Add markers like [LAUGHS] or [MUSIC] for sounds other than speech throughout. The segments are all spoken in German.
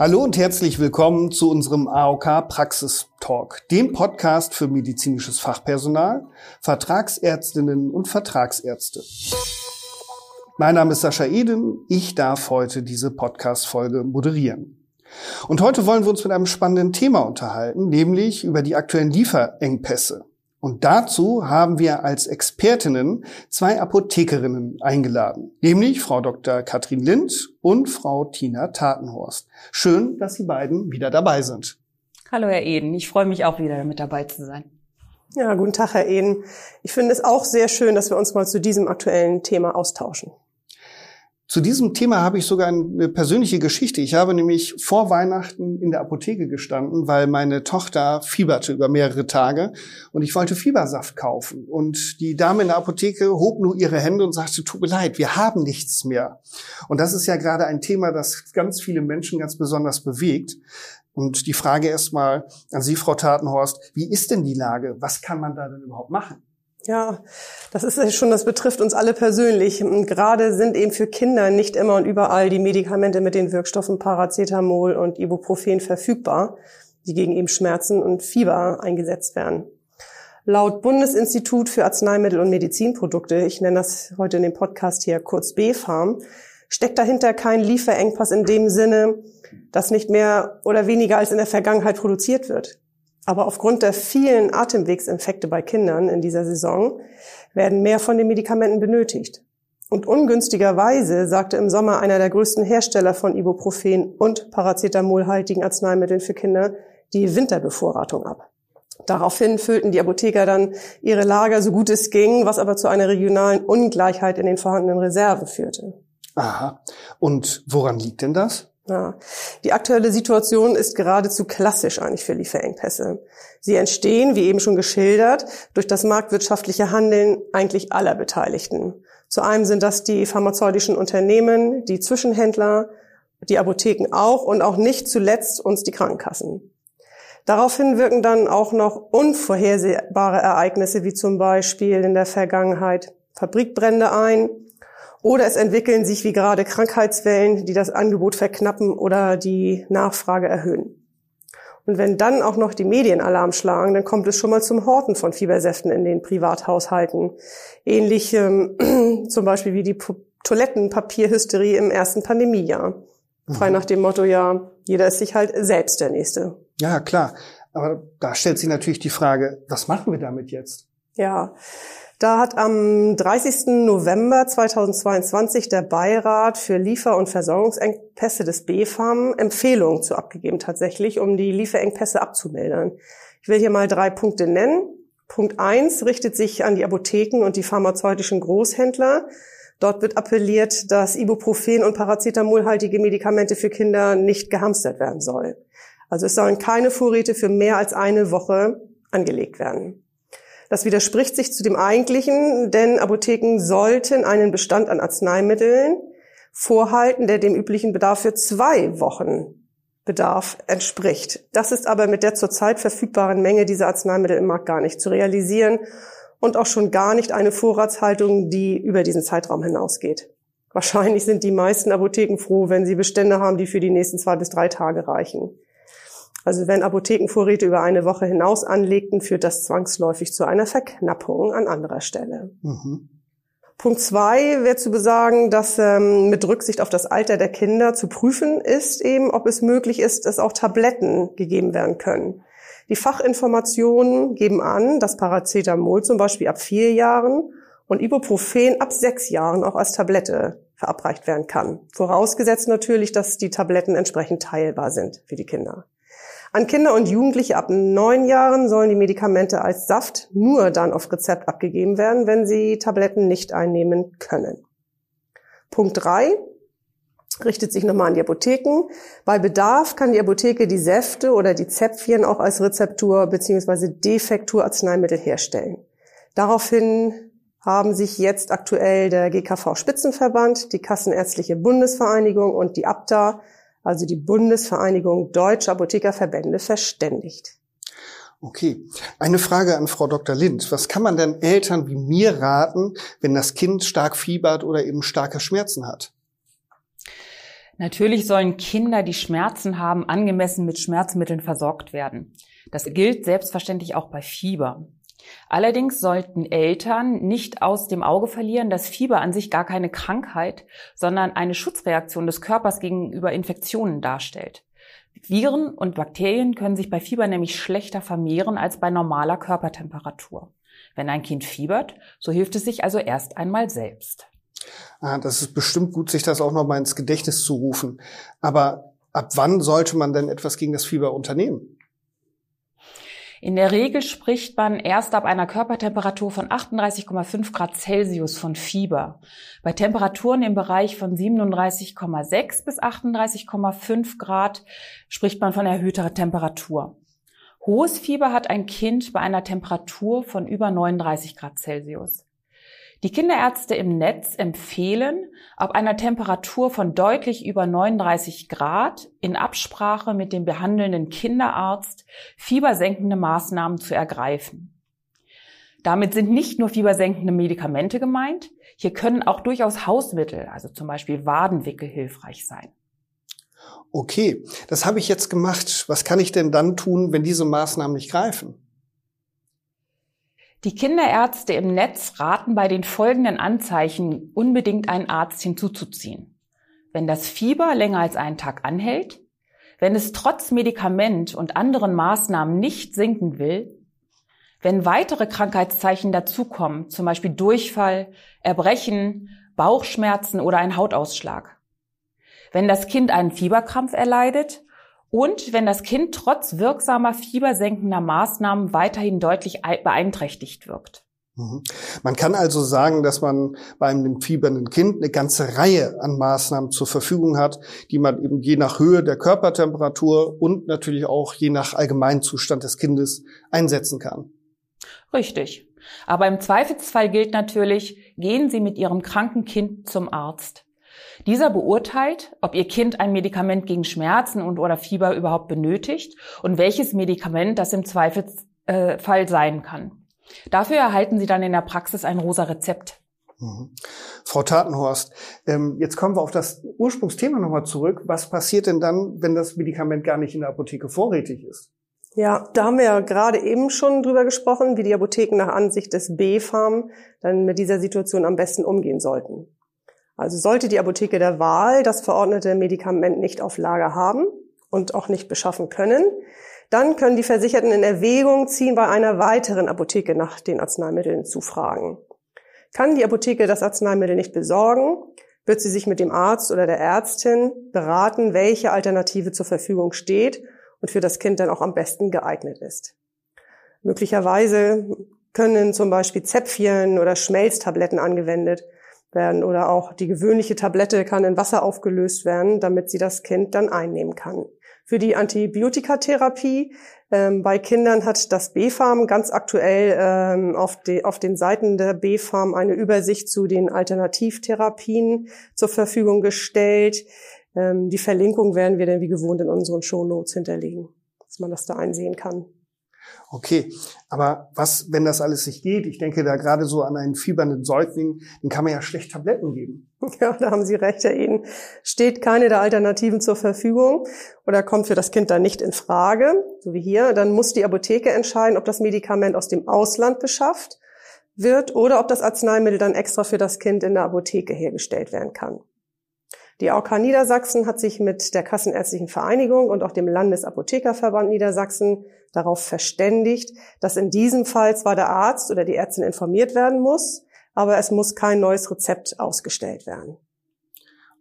Hallo und herzlich willkommen zu unserem AOK Praxis Talk, dem Podcast für medizinisches Fachpersonal, Vertragsärztinnen und Vertragsärzte. Mein Name ist Sascha Eden. Ich darf heute diese Podcast-Folge moderieren. Und heute wollen wir uns mit einem spannenden Thema unterhalten, nämlich über die aktuellen Lieferengpässe. Und dazu haben wir als Expertinnen zwei Apothekerinnen eingeladen, nämlich Frau Dr. Katrin Lind und Frau Tina Tatenhorst. Schön, dass Sie beiden wieder dabei sind. Hallo, Herr Eden. Ich freue mich auch wieder mit dabei zu sein. Ja, guten Tag, Herr Eden. Ich finde es auch sehr schön, dass wir uns mal zu diesem aktuellen Thema austauschen. Zu diesem Thema habe ich sogar eine persönliche Geschichte. Ich habe nämlich vor Weihnachten in der Apotheke gestanden, weil meine Tochter fieberte über mehrere Tage und ich wollte Fiebersaft kaufen. Und die Dame in der Apotheke hob nur ihre Hände und sagte, tut mir leid, wir haben nichts mehr. Und das ist ja gerade ein Thema, das ganz viele Menschen ganz besonders bewegt. Und die Frage erstmal an Sie, Frau Tatenhorst, wie ist denn die Lage? Was kann man da denn überhaupt machen? Ja, das ist schon, das betrifft uns alle persönlich. gerade sind eben für Kinder nicht immer und überall die Medikamente mit den Wirkstoffen Paracetamol und Ibuprofen verfügbar, die gegen eben Schmerzen und Fieber eingesetzt werden. Laut Bundesinstitut für Arzneimittel und Medizinprodukte, ich nenne das heute in dem Podcast hier kurz BfArM, steckt dahinter kein Lieferengpass in dem Sinne, dass nicht mehr oder weniger als in der Vergangenheit produziert wird. Aber aufgrund der vielen Atemwegsinfekte bei Kindern in dieser Saison werden mehr von den Medikamenten benötigt. Und ungünstigerweise sagte im Sommer einer der größten Hersteller von Ibuprofen und Paracetamolhaltigen Arzneimitteln für Kinder die Winterbevorratung ab. Daraufhin füllten die Apotheker dann ihre Lager so gut es ging, was aber zu einer regionalen Ungleichheit in den vorhandenen Reserven führte. Aha. Und woran liegt denn das? Ja. Die aktuelle Situation ist geradezu klassisch eigentlich für Lieferengpässe. Sie entstehen, wie eben schon geschildert, durch das marktwirtschaftliche Handeln eigentlich aller Beteiligten. Zu einem sind das die pharmazeutischen Unternehmen, die Zwischenhändler, die Apotheken auch und auch nicht zuletzt uns die Krankenkassen. Daraufhin wirken dann auch noch unvorhersehbare Ereignisse wie zum Beispiel in der Vergangenheit Fabrikbrände ein, oder es entwickeln sich wie gerade Krankheitswellen, die das Angebot verknappen oder die Nachfrage erhöhen. Und wenn dann auch noch die Medien Alarm schlagen, dann kommt es schon mal zum Horten von Fiebersäften in den Privathaushalten. Ähnlich ähm, [CLEARS THROAT] zum Beispiel wie die Toilettenpapierhysterie im ersten Pandemiejahr. Frei mhm. nach dem Motto, ja, jeder ist sich halt selbst der Nächste. Ja, klar. Aber da stellt sich natürlich die Frage, was machen wir damit jetzt? Ja, da hat am 30. November 2022 der Beirat für Liefer- und Versorgungsengpässe des BfArM Empfehlungen zu abgegeben tatsächlich, um die Lieferengpässe abzumildern. Ich will hier mal drei Punkte nennen. Punkt eins richtet sich an die Apotheken und die pharmazeutischen Großhändler. Dort wird appelliert, dass Ibuprofen und Paracetamolhaltige Medikamente für Kinder nicht gehamstert werden sollen. Also es sollen keine Vorräte für mehr als eine Woche angelegt werden. Das widerspricht sich zu dem eigentlichen, denn Apotheken sollten einen Bestand an Arzneimitteln vorhalten, der dem üblichen Bedarf für zwei Wochen Bedarf entspricht. Das ist aber mit der zurzeit verfügbaren Menge dieser Arzneimittel im Markt gar nicht zu realisieren und auch schon gar nicht eine Vorratshaltung, die über diesen Zeitraum hinausgeht. Wahrscheinlich sind die meisten Apotheken froh, wenn sie Bestände haben, die für die nächsten zwei bis drei Tage reichen. Also wenn Apothekenvorräte über eine Woche hinaus anlegten, führt das zwangsläufig zu einer Verknappung an anderer Stelle. Mhm. Punkt zwei wäre zu besagen, dass ähm, mit Rücksicht auf das Alter der Kinder zu prüfen ist, eben ob es möglich ist, dass auch Tabletten gegeben werden können. Die Fachinformationen geben an, dass Paracetamol zum Beispiel ab vier Jahren und Ibuprofen ab sechs Jahren auch als Tablette verabreicht werden kann. Vorausgesetzt natürlich, dass die Tabletten entsprechend teilbar sind für die Kinder. An Kinder und Jugendliche ab neun Jahren sollen die Medikamente als Saft nur dann auf Rezept abgegeben werden, wenn sie Tabletten nicht einnehmen können. Punkt drei richtet sich nochmal an die Apotheken. Bei Bedarf kann die Apotheke die Säfte oder die Zäpfchen auch als Rezeptur bzw. Defekturarzneimittel herstellen. Daraufhin haben sich jetzt aktuell der GKV Spitzenverband, die Kassenärztliche Bundesvereinigung und die ABDA also die Bundesvereinigung Deutscher Apothekerverbände, verständigt. Okay. Eine Frage an Frau Dr. Lind. Was kann man denn Eltern wie mir raten, wenn das Kind stark fiebert oder eben starke Schmerzen hat? Natürlich sollen Kinder, die Schmerzen haben, angemessen mit Schmerzmitteln versorgt werden. Das gilt selbstverständlich auch bei Fieber. Allerdings sollten Eltern nicht aus dem Auge verlieren, dass Fieber an sich gar keine Krankheit, sondern eine Schutzreaktion des Körpers gegenüber Infektionen darstellt. Viren und Bakterien können sich bei Fieber nämlich schlechter vermehren als bei normaler Körpertemperatur. Wenn ein Kind fiebert, so hilft es sich also erst einmal selbst. Ah, das ist bestimmt gut, sich das auch noch mal ins Gedächtnis zu rufen. Aber ab wann sollte man denn etwas gegen das Fieber unternehmen? In der Regel spricht man erst ab einer Körpertemperatur von 38,5 Grad Celsius von Fieber. Bei Temperaturen im Bereich von 37,6 bis 38,5 Grad spricht man von erhöhter Temperatur. Hohes Fieber hat ein Kind bei einer Temperatur von über 39 Grad Celsius. Die Kinderärzte im Netz empfehlen, ab einer Temperatur von deutlich über 39 Grad in Absprache mit dem behandelnden Kinderarzt fiebersenkende Maßnahmen zu ergreifen. Damit sind nicht nur fiebersenkende Medikamente gemeint, hier können auch durchaus Hausmittel, also zum Beispiel Wadenwickel, hilfreich sein. Okay, das habe ich jetzt gemacht. Was kann ich denn dann tun, wenn diese Maßnahmen nicht greifen? Die Kinderärzte im Netz raten bei den folgenden Anzeichen unbedingt einen Arzt hinzuzuziehen. Wenn das Fieber länger als einen Tag anhält, wenn es trotz Medikament und anderen Maßnahmen nicht sinken will, wenn weitere Krankheitszeichen dazukommen, zum Beispiel Durchfall, Erbrechen, Bauchschmerzen oder ein Hautausschlag, wenn das Kind einen Fieberkrampf erleidet und wenn das Kind trotz wirksamer fiebersenkender Maßnahmen weiterhin deutlich beeinträchtigt wirkt. Mhm. Man kann also sagen, dass man bei einem fiebernden Kind eine ganze Reihe an Maßnahmen zur Verfügung hat, die man eben je nach Höhe der Körpertemperatur und natürlich auch je nach Allgemeinzustand des Kindes einsetzen kann. Richtig. Aber im Zweifelsfall gilt natürlich, gehen Sie mit Ihrem kranken Kind zum Arzt. Dieser beurteilt, ob Ihr Kind ein Medikament gegen Schmerzen und oder Fieber überhaupt benötigt und welches Medikament das im Zweifelsfall sein kann. Dafür erhalten Sie dann in der Praxis ein rosa Rezept. Mhm. Frau Tatenhorst, ähm, jetzt kommen wir auf das Ursprungsthema nochmal zurück. Was passiert denn dann, wenn das Medikament gar nicht in der Apotheke vorrätig ist? Ja, da haben wir ja gerade eben schon drüber gesprochen, wie die Apotheken nach Ansicht des B-Farm dann mit dieser Situation am besten umgehen sollten. Also sollte die Apotheke der Wahl das verordnete Medikament nicht auf Lager haben und auch nicht beschaffen können, dann können die Versicherten in Erwägung ziehen, bei einer weiteren Apotheke nach den Arzneimitteln zu fragen. Kann die Apotheke das Arzneimittel nicht besorgen, wird sie sich mit dem Arzt oder der Ärztin beraten, welche Alternative zur Verfügung steht und für das Kind dann auch am besten geeignet ist. Möglicherweise können zum Beispiel Zäpfchen oder Schmelztabletten angewendet werden oder auch die gewöhnliche Tablette kann in Wasser aufgelöst werden, damit sie das Kind dann einnehmen kann. Für die Antibiotikatherapie ähm, bei Kindern hat das B-Farm ganz aktuell ähm, auf, de, auf den Seiten der B-Farm eine Übersicht zu den Alternativtherapien zur Verfügung gestellt. Ähm, die Verlinkung werden wir dann wie gewohnt in unseren Shownotes hinterlegen, dass man das da einsehen kann. Okay, aber was, wenn das alles nicht geht? Ich denke da gerade so an einen fiebernden Säugling, den kann man ja schlecht Tabletten geben. [LAUGHS] Ja, da haben Sie recht, Herr Eden. Steht keine der Alternativen zur Verfügung oder kommt für das Kind dann nicht in Frage, so wie hier, dann muss die Apotheke entscheiden, ob das Medikament aus dem Ausland beschafft wird oder ob das Arzneimittel dann extra für das Kind in der Apotheke hergestellt werden kann. Die AOK Niedersachsen hat sich mit der Kassenärztlichen Vereinigung und auch dem Landesapothekerverband Niedersachsen darauf verständigt, dass in diesem Fall zwar der Arzt oder die Ärztin informiert werden muss, aber es muss kein neues Rezept ausgestellt werden.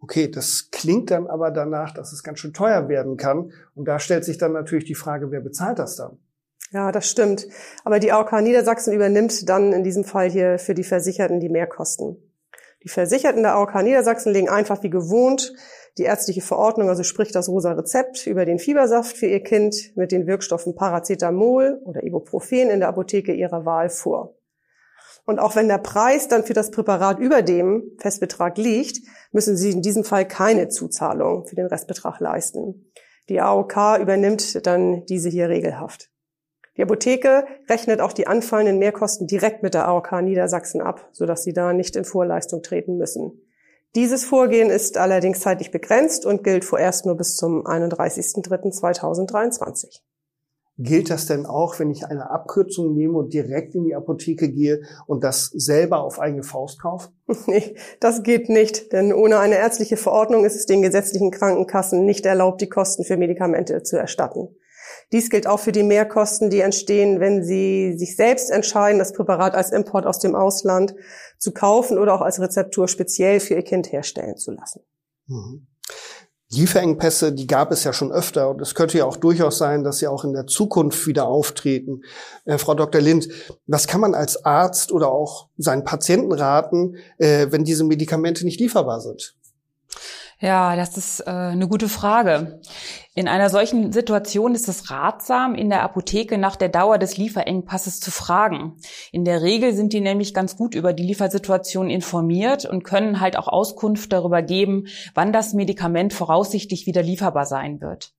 Okay, das klingt dann aber danach, dass es ganz schön teuer werden kann. Und da stellt sich dann natürlich die Frage, wer bezahlt das dann? Ja, das stimmt. Aber die AOK Niedersachsen übernimmt dann in diesem Fall hier für die Versicherten die Mehrkosten. Die Versicherten der AOK Niedersachsen legen einfach wie gewohnt die ärztliche Verordnung, also sprich das rosa Rezept über den Fiebersaft für ihr Kind mit den Wirkstoffen Paracetamol oder Ibuprofen in der Apotheke ihrer Wahl vor. Und auch wenn der Preis dann für das Präparat über dem Festbetrag liegt, müssen Sie in diesem Fall keine Zuzahlung für den Restbetrag leisten. Die AOK übernimmt dann diese hier regelhaft. Die Apotheke rechnet auch die anfallenden Mehrkosten direkt mit der AOK Niedersachsen ab, sodass sie da nicht in Vorleistung treten müssen. Dieses Vorgehen ist allerdings zeitlich begrenzt und gilt vorerst nur bis zum 31.03.2023. Gilt das denn auch, wenn ich eine Abkürzung nehme und direkt in die Apotheke gehe und das selber auf eigene Faust kaufe? [LAUGHS] Nee, das geht nicht, denn ohne eine ärztliche Verordnung ist es den gesetzlichen Krankenkassen nicht erlaubt, die Kosten für Medikamente zu erstatten. Dies gilt auch für die Mehrkosten, die entstehen, wenn Sie sich selbst entscheiden, das Präparat als Import aus dem Ausland zu kaufen oder auch als Rezeptur speziell für Ihr Kind herstellen zu lassen. Mhm. Lieferengpässe, die gab es ja schon öfter und es könnte ja auch durchaus sein, dass sie auch in der Zukunft wieder auftreten. Äh, Frau Dr. Lind, was kann man als Arzt oder auch seinen Patienten raten, äh, wenn diese Medikamente nicht lieferbar sind? Ja, das ist äh, eine gute Frage. In einer solchen Situation ist es ratsam, in der Apotheke nach der Dauer des Lieferengpasses zu fragen. In der Regel sind die nämlich ganz gut über die Liefersituation informiert und können halt auch Auskunft darüber geben, wann das Medikament voraussichtlich wieder lieferbar sein wird.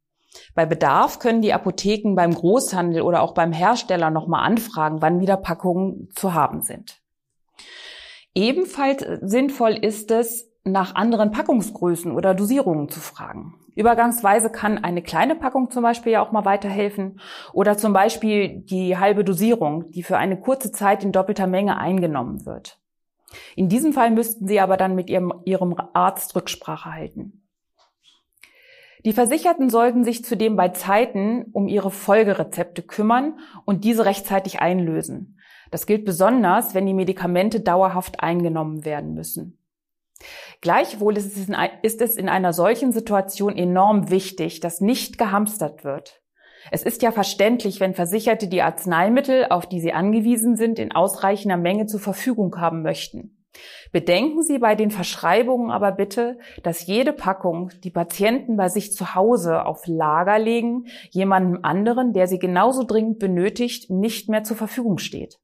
Bei Bedarf können die Apotheken beim Großhandel oder auch beim Hersteller nochmal anfragen, wann wieder Packungen zu haben sind. Ebenfalls sinnvoll ist es, nach anderen Packungsgrößen oder Dosierungen zu fragen. Übergangsweise kann eine kleine Packung zum Beispiel ja auch mal weiterhelfen oder zum Beispiel die halbe Dosierung, die für eine kurze Zeit in doppelter Menge eingenommen wird. In diesem Fall müssten Sie aber dann mit Ihrem, Ihrem Arzt Rücksprache halten. Die Versicherten sollten sich zudem bei Zeiten um ihre Folgerezepte kümmern und diese rechtzeitig einlösen. Das gilt besonders, wenn die Medikamente dauerhaft eingenommen werden müssen. Gleichwohl ist es, in, ist es in einer solchen Situation enorm wichtig, dass nicht gehamstert wird. Es ist ja verständlich, wenn Versicherte die Arzneimittel, auf die sie angewiesen sind, in ausreichender Menge zur Verfügung haben möchten. Bedenken Sie bei den Verschreibungen aber bitte, dass jede Packung, die Patienten bei sich zu Hause auf Lager legen, jemandem anderen, der sie genauso dringend benötigt, nicht mehr zur Verfügung steht.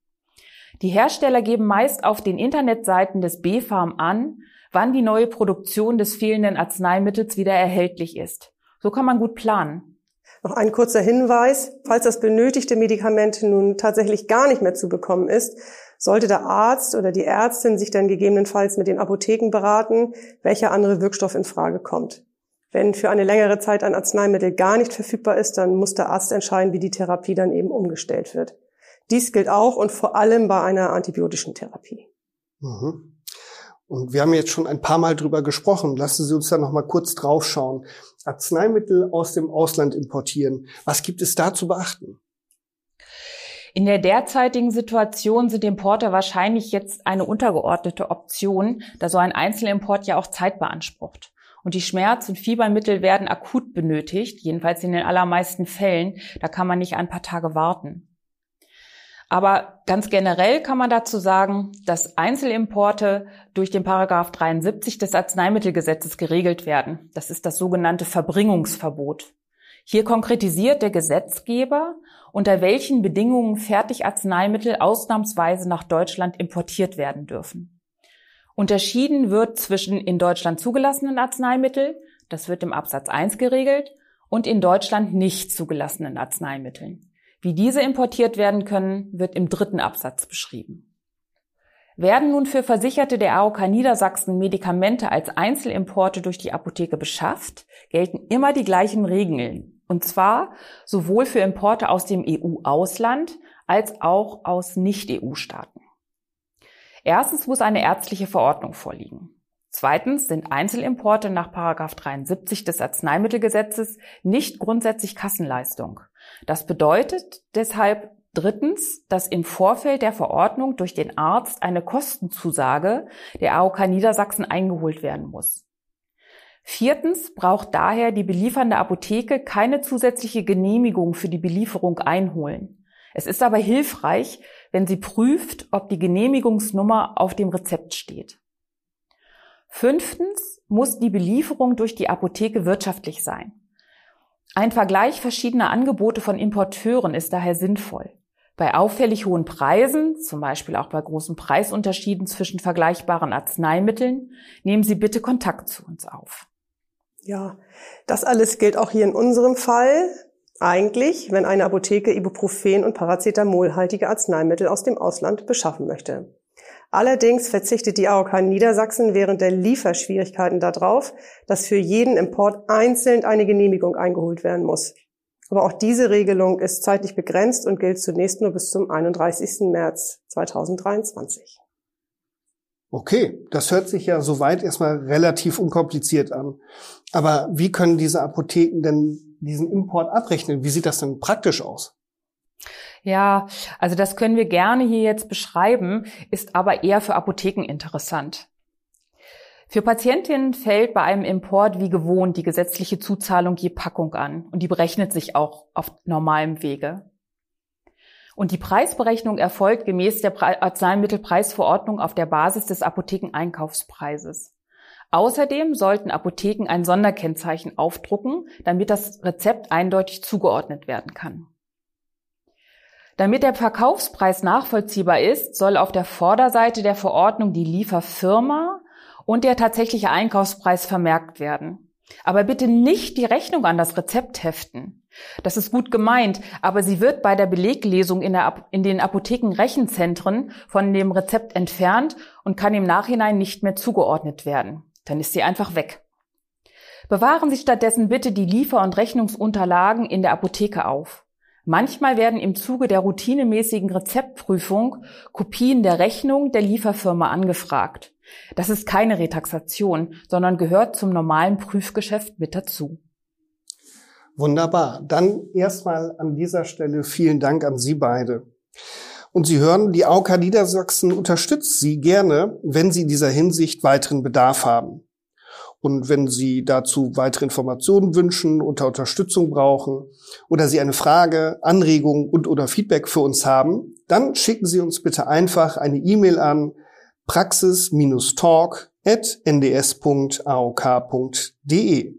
Die Hersteller geben meist auf den Internetseiten des B-Farm an, wann die neue Produktion des fehlenden Arzneimittels wieder erhältlich ist. So kann man gut planen. Noch ein kurzer Hinweis. Falls das benötigte Medikament nun tatsächlich gar nicht mehr zu bekommen ist, sollte der Arzt oder die Ärztin sich dann gegebenenfalls mit den Apotheken beraten, welcher andere Wirkstoff in Frage kommt. Wenn für eine längere Zeit ein Arzneimittel gar nicht verfügbar ist, dann muss der Arzt entscheiden, wie die Therapie dann eben umgestellt wird. Dies gilt auch und vor allem bei einer antibiotischen Therapie. Mhm. Und wir haben jetzt schon ein paar Mal drüber gesprochen. Lassen Sie uns da noch mal kurz draufschauen. Arzneimittel aus dem Ausland importieren. Was gibt es da zu beachten? In der derzeitigen Situation sind Importe wahrscheinlich jetzt eine untergeordnete Option, da so ein Einzelimport ja auch Zeit beansprucht. Und die Schmerz- und Fiebermittel werden akut benötigt, jedenfalls in den allermeisten Fällen. Da kann man nicht ein paar Tage warten. Aber ganz generell kann man dazu sagen, dass Einzelimporte durch den Paragraph 73 des Arzneimittelgesetzes geregelt werden. Das ist das sogenannte Verbringungsverbot. Hier konkretisiert der Gesetzgeber, unter welchen Bedingungen Fertigarzneimittel ausnahmsweise nach Deutschland importiert werden dürfen. Unterschieden wird zwischen in Deutschland zugelassenen Arzneimitteln, das wird im Absatz 1 geregelt, und in Deutschland nicht zugelassenen Arzneimitteln. Wie diese importiert werden können, wird im dritten Absatz beschrieben. Werden nun für Versicherte der AOK Niedersachsen Medikamente als Einzelimporte durch die Apotheke beschafft, gelten immer die gleichen Regeln. Und zwar sowohl für Importe aus dem EU-Ausland als auch aus Nicht-EU-Staaten. Erstens muss eine ärztliche Verordnung vorliegen. Zweitens sind Einzelimporte nach 73 des Arzneimittelgesetzes nicht grundsätzlich Kassenleistung. Das bedeutet deshalb drittens, dass im Vorfeld der Verordnung durch den Arzt eine Kostenzusage der AOK Niedersachsen eingeholt werden muss. Viertens braucht daher die beliefernde Apotheke keine zusätzliche Genehmigung für die Belieferung einholen. Es ist aber hilfreich, wenn sie prüft, ob die Genehmigungsnummer auf dem Rezept steht. Fünftens muss die Belieferung durch die Apotheke wirtschaftlich sein. Ein Vergleich verschiedener Angebote von Importeuren ist daher sinnvoll. Bei auffällig hohen Preisen, zum Beispiel auch bei großen Preisunterschieden zwischen vergleichbaren Arzneimitteln, nehmen Sie bitte Kontakt zu uns auf. Ja, das alles gilt auch hier in unserem Fall. Eigentlich, wenn eine Apotheke Ibuprofen und Paracetamolhaltige Arzneimittel aus dem Ausland beschaffen möchte. Allerdings verzichtet die AOK Niedersachsen während der Lieferschwierigkeiten darauf, dass für jeden Import einzeln eine Genehmigung eingeholt werden muss. Aber auch diese Regelung ist zeitlich begrenzt und gilt zunächst nur bis zum 31. März 2023. Okay, das hört sich ja soweit erstmal relativ unkompliziert an. Aber wie können diese Apotheken denn diesen Import abrechnen? Wie sieht das denn praktisch aus? Ja, also das können wir gerne hier jetzt beschreiben, ist aber eher für Apotheken interessant. Für Patientinnen fällt bei einem Import wie gewohnt die gesetzliche Zuzahlung je Packung an und die berechnet sich auch auf normalem Wege. Und die Preisberechnung erfolgt gemäß der Arzneimittelpreisverordnung auf der Basis des Apothekeneinkaufspreises. Außerdem sollten Apotheken ein Sonderkennzeichen aufdrucken, damit das Rezept eindeutig zugeordnet werden kann. Damit der Verkaufspreis nachvollziehbar ist, soll auf der Vorderseite der Verordnung die Lieferfirma und der tatsächliche Einkaufspreis vermerkt werden. Aber bitte nicht die Rechnung an das Rezept heften. Das ist gut gemeint, aber sie wird bei der Beleglesung in, der, in den Apothekenrechenzentren von dem Rezept entfernt und kann im Nachhinein nicht mehr zugeordnet werden. Dann ist sie einfach weg. Bewahren Sie stattdessen bitte die Liefer- und Rechnungsunterlagen in der Apotheke auf. Manchmal werden im Zuge der routinemäßigen Rezeptprüfung Kopien der Rechnung der Lieferfirma angefragt. Das ist keine Retaxation, sondern gehört zum normalen Prüfgeschäft mit dazu. Wunderbar. Dann erstmal an dieser Stelle vielen Dank an Sie beide. Und Sie hören, die AOK Niedersachsen unterstützt Sie gerne, wenn Sie in dieser Hinsicht weiteren Bedarf haben. Und wenn Sie dazu weitere Informationen wünschen, unter Unterstützung brauchen oder Sie eine Frage, Anregung und oder Feedback für uns haben, dann schicken Sie uns bitte einfach eine E-Mail an praxis-talk.nds.aok.de.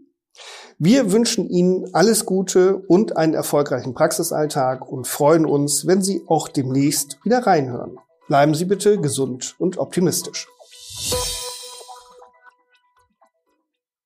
Wir wünschen Ihnen alles Gute und einen erfolgreichen Praxisalltag und freuen uns, wenn Sie auch demnächst wieder reinhören. Bleiben Sie bitte gesund und optimistisch.